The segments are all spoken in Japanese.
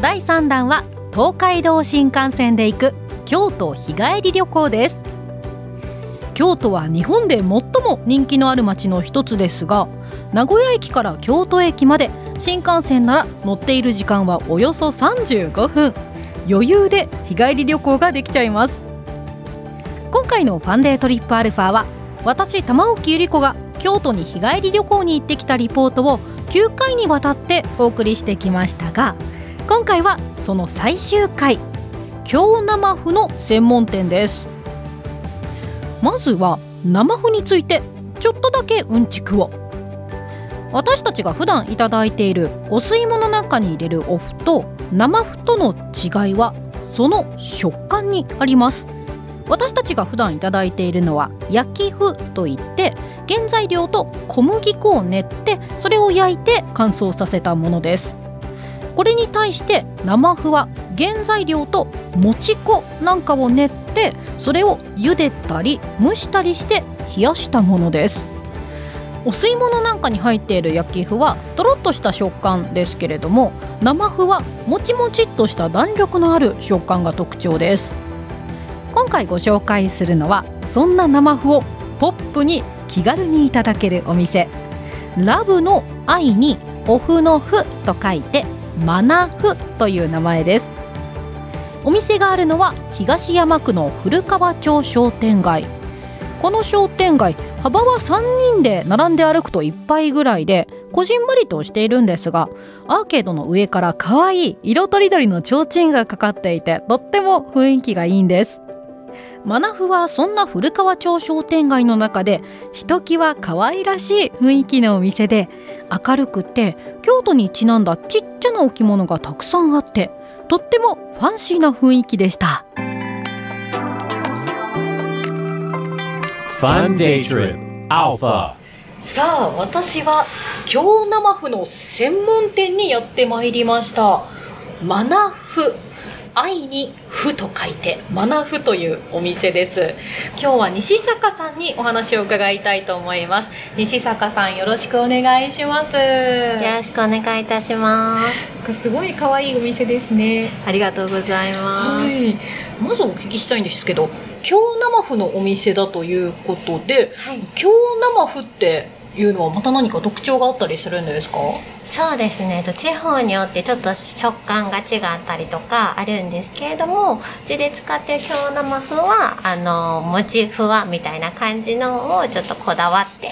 第3弾は東海道新幹線で行く京都日帰り旅行です。京都は日本で最も人気のある街の一つですが名古屋駅から京都駅まで新幹線なら乗っている時間はおよそ35分。余裕で日帰り旅行ができちゃいます。今回のファンデートリップアルファは私玉置ゆり子が京都に日帰り旅行に行ってきたリポートを9回にわたってお送りしてきましたが今回はその最終回京生麩の専門店です。まずは生麩についてちょっとだけうんちくを。私たちが普段いただいているお吸い物の中に入れるお麩と生麩との違いはその食感にあります。私たちが普段いただいているのは焼き麩といって原材料と小麦粉を練ってそれを焼いて乾燥させたものです。これに対して生麩は原材料ともち粉なんかを練ってそれを茹でたり蒸したりして冷やしたものです。お吸い物なんかに入っている焼き麩はとろっとした食感ですけれども生麩はもちもちっとした弾力のある食感が特徴です。今回ご紹介するのはそんな生麩をポップに気軽にいただけるお店。ラブの愛にお麩の麩と書いてマナフという名前です。お店があるのは東山区の古川町商店街。この商店街幅は3人で並んで歩くといっぱいぐらいでこじんまりとしているんですがアーケードの上から可愛い色とりどりの提灯がかかっていてとっても雰囲気がいいんです。マナフはそんな古川町商店街の中でひときわ可愛らしい雰囲気のお店で明るくて京都にちなんだちっちゃな置物がたくさんあってとってもファンシーな雰囲気でした。Fun Day Trip. Alpha. さあ私は京生麩の専門店にやってまいりました。マナフ愛に麩と書いてマナフというお店です。今日は西坂さんにお話を伺いたいと思います。西坂さんよろしくお願いします。よろしくお願いいたします。すごい可愛いお店ですね。ありがとうございます。はい。まずお聞きしたいんですけど京生麩のお店だということではい、京生麩っていうのはまた何か特徴があったりするんですか？そうですね。と地方によってちょっと食感が違ったりとかあるんですけれども、うちで使ってる京生麩はあのもちふわみたいな感じのをちょっとこだわって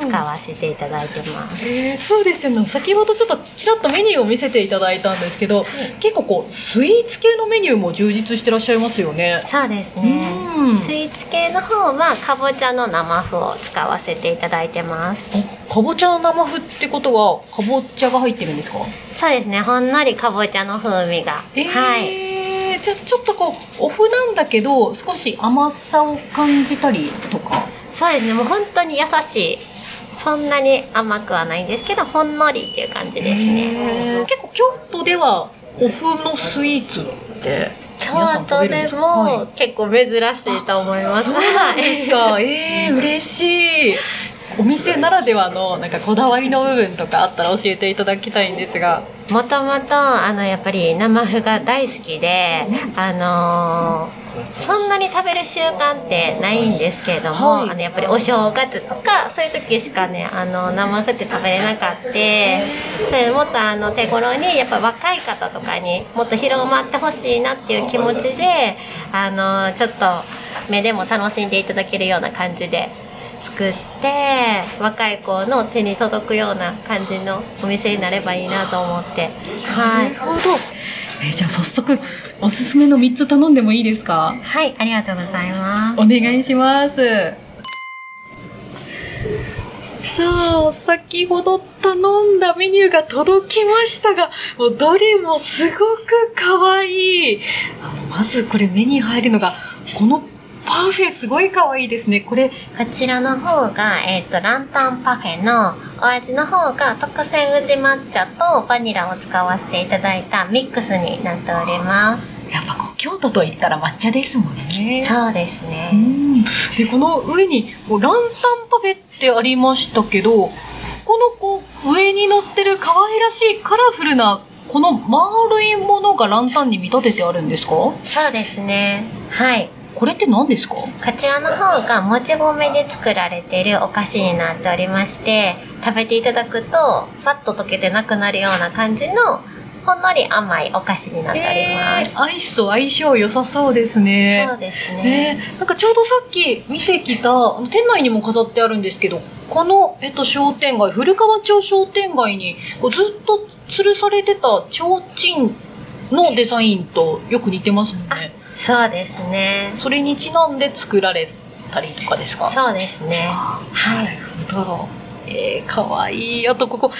使わせていただいてます。えー、そうですよね先ほどちょっとちらっとメニューを見せていただいたんですけど、結構こうスイーツ系のメニューも充実してらっしゃいますよねそうですねうん。スイーツ系の方はかぼちゃの生麩を使わせていただいてます。あかぼちゃの生麩ってことはかぼちゃが入ってるんですか？そうですね。ほんのりかぼちゃの風味が、えーはい。じゃあちょっとこうお麩なんだけど少し甘さを感じたりとか？そうですね。もう本当に優しい。そんなに甘くはないんですけどほんのりっていう感じですね。結構京都ではお麩のスイーツって京都でも結構珍しいと思いますそうなんですか？えー、嬉しい。お店ならではのなんかこだわりの部分とかあったら教えていただきたいんですが。もともとあのやっぱり生麩が大好きであのーそんなに食べる習慣ってないんですけれども、はいあのやっぱりお正月とかそういう時しかねあの生麩って食べれなかったそれでもっとあの手頃にやっぱ若い方とかにもっと広まってほしいなっていう気持ちであのちょっと目でも楽しんでいただけるような感じで作って若い子の手に届くような感じのお店になればいいなと思ってはいなるほど。えーじゃあ早速おすすめの三つ頼んでもいいですか？はいありがとうございますお願いします。さあ先ほど頼んだメニューが届きましたが、もうどれもすごく可愛い。あのまずこれ目に入るのが、このパフェすごい可愛いですね。これ、こちらの方が、えっ、と、ランタンパフェのお味の方が特選宇治抹茶とバニラを使わせていただいたミックスになっております。やっぱこう京都と言ったら抹茶ですもんね。そうですうね。ん。で、この上にこうランタンパフェってありましたけど、このこう上に乗ってる可愛らしいカラフルなこの丸いものがランタンに見立ててあるんですか？そうですね。はい。これって何ですか？こちらの方がもち米で作られているお菓子になっておりまして食べていただくとファッと溶けてなくなるような感じのほんのり甘いお菓子になっております、えーアイスと相性良さそうですね。そうですね。ね、なんかちょうどさっき見てきた店内にも飾ってあるんですけどこの、えっと、商店街古川町商店街にこうずっと吊るされてた提灯のデザインとよく似てますもんねそうですね。それにちなんで作られたりとかですか？そうですね。はい。なるほど。えー、かわいい。あとここ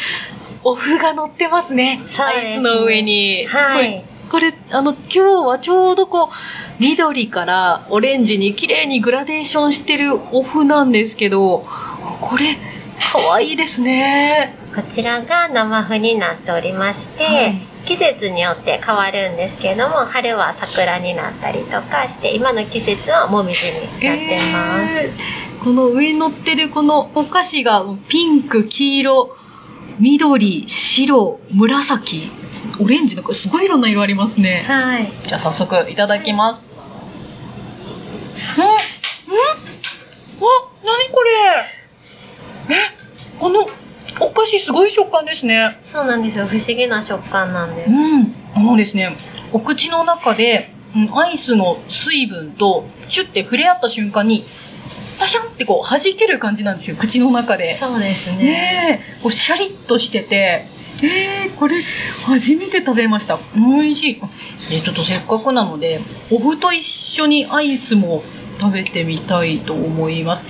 お麩が乗ってますね。ね。アイスの上に。はい。これ、あの、今日はちょうどこう、緑からオレンジに綺麗にグラデーションしてるお麩なんですけど、これ、可愛いですね。こちらが生麩になっておりまして、はい季節によって変わるんですけれども春は桜になったりとかして今の季節はもみじになってます、えーこの上に乗ってるこのお菓子がピンク、黄色、緑、白、紫、オレンジのこれすごいいろんな色ありますね。はいじゃあ早速いただきます。うんうんあ、なにこれえ、このお菓子すごい食感ですね。そうなんですよ不思議な食感なんですうん。あのですね、お口の中で、うんアイスの水分とチュッて触れ合った瞬間に、パシャンってこう弾ける感じなんですよ、口の中で。そうですねねえ、こうシャリッとしてて、えー、これ初めて食べました。美味しい。えちょっとせっかくなので、お麩と一緒にアイスも食べてみたいと思います。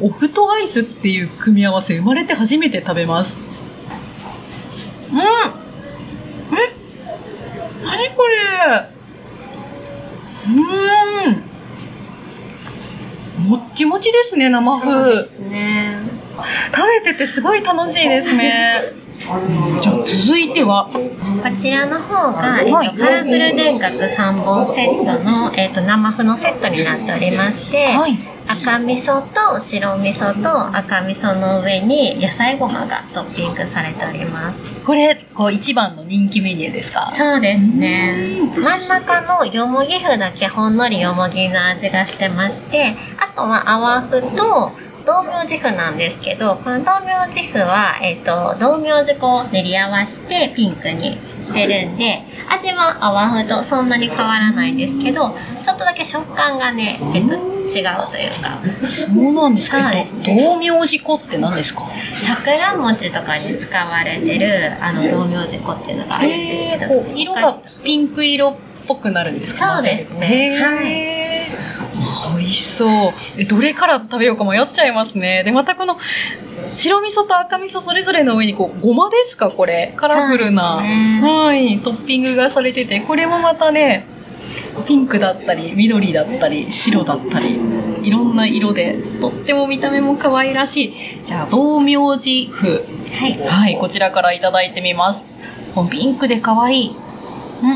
お麩とアイスっていう組み合わせ生まれて初めて食べます。うんえ何これうーんもっちもちですね、生麩。そうですね食べててすごい楽しいですね。じゃあ続いては、こちらの方が、えっとはいカラフル田楽3本セットの、えっと生麩のセットになっておりまして、はい、赤味噌と白味噌と赤味噌の上に野菜ごまがトッピングされております。これこう一番の人気メニューですか？そうですね。真ん中のよもぎ麩だけほんのりよもぎの味がしてましてあとは泡麩と道明寺麩なんですけどこの道明寺麩は、えっと道明寺粉を練り合わせてピンクにしてるんで味は泡麩とそんなに変わらないんですけどちょっとだけ食感がね、えっと違うというかそうなんですか？ね道明寺粉って何ですか？桜餅とかに使われてるあの道明寺粉っていうのがあるんですえー、けど、色がピンク色っぽくなるんですか？そうですねへー美味しそう。えどれから食べようか迷っちゃいますね。でまたこの白味噌と赤味噌それぞれの上にこうごまですかこれ。カラフルな、ね。はいトッピングがされててこれもまたねピンクだったり緑だったり白だったりいろんな色でとっても見た目も可愛らしい。じゃあ道明寺風はい。はいこちらからいただいてみます。ピンクで可愛い。うん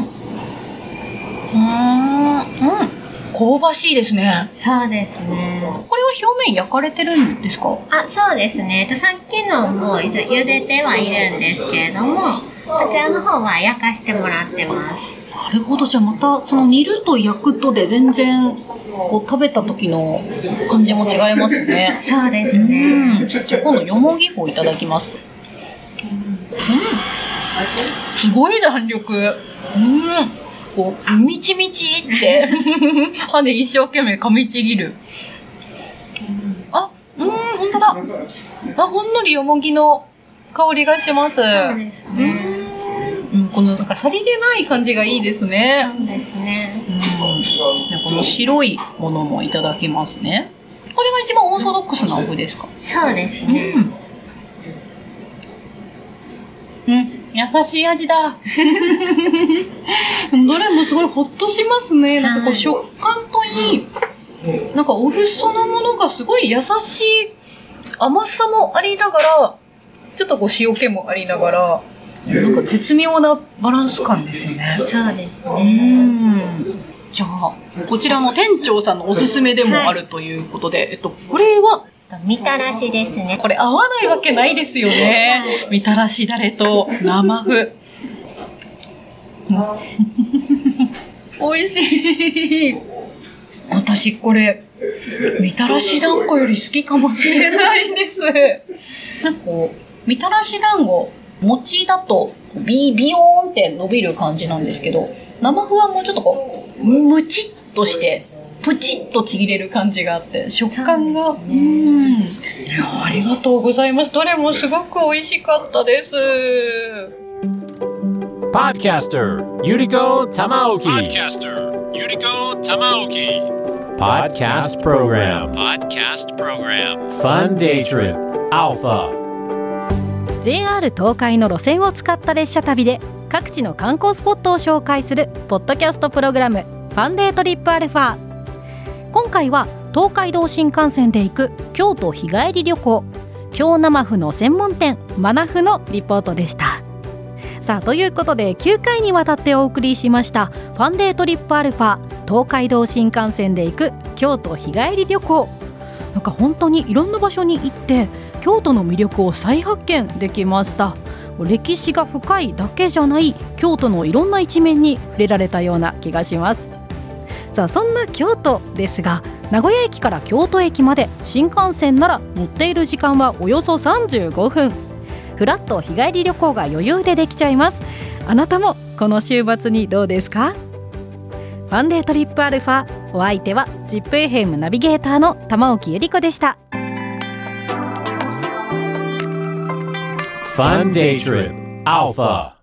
うーんうん香ばしいですね。そうですね。これは表面焼かれてるんですか？あそうですね。でさっきのも茹でてはいるんですけれどもこちらの方は焼かしてもらってます。なるほど。じゃあまたその煮ると焼くとで全然こう食べた時の感じも違いますね。そうですうねん。じゃあ今度よもぎ粉いただきます。うん。すごい弾力。うんこうみちみちって。歯で一生懸命噛みちぎる。あうん本当だ。あほんのりよもぎの香りがします。そうですね。うん、このなんかさりげない感じがいいですね。そうですね。うん、この白いものもいただきますね。これが一番オーソドックスなお麩ですか？そうですうねん。うん、優しい味だ。どれもすごいほっとしますね。なんかこう食感といい、なんかお麩そのものがすごい優しい甘さもありながら、ちょっとこう塩気もありながら、なんか絶妙なバランス感ですよね。そうですうね。ん。じゃあ、こちらの店長さんのおすすめでもあるということで、えっと、これは、みたらしですね。これ合わないわけないですよね。みたらしだれと生麩。美味しい。私これ、みたらし団子より好きかもしれないです。なんかこう、みたらし団子、餅だとビビヨーンって伸びる感じなんですけど、生麩はもうちょっとこう、ムチッとして、プチッとちぎれる感じがあって、食感が、うん。いや、ありがとうございます。どれもすごく美味しかったです。Podcaster Yuriko Tamaoki. Podcaster Yuriko Tamaoki. Podcast Program. Podcast Program. Fun Day Trip Alpha. JR 東海の路線を使った列車旅で各地の観光スポットを紹介するポッドキャストプログラム「ファンデートリップアルファ」今回は東海道新幹線で行く京都日帰り旅行。京生麩の専門店マナフのリポートでした。さあということで9回にわたってお送りしました「ファンデートリップアルファ東海道新幹線で行く京都日帰り旅行」なんか本当にいろんな場所に行って京都の魅力を再発見できました。歴史が深いだけじゃない京都のいろんな一面に触れられたような気がします。さあそんな京都ですが名古屋駅から京都駅まで新幹線なら乗っている時間はおよそ35分。フラット日帰り旅行が余裕でできちゃいます。あなたもこの週末にどうですか？ファンデートリップアルファお相手は ZIPFM ナビゲーターの玉置ゆり子でした。Fun Day Trip Alpha.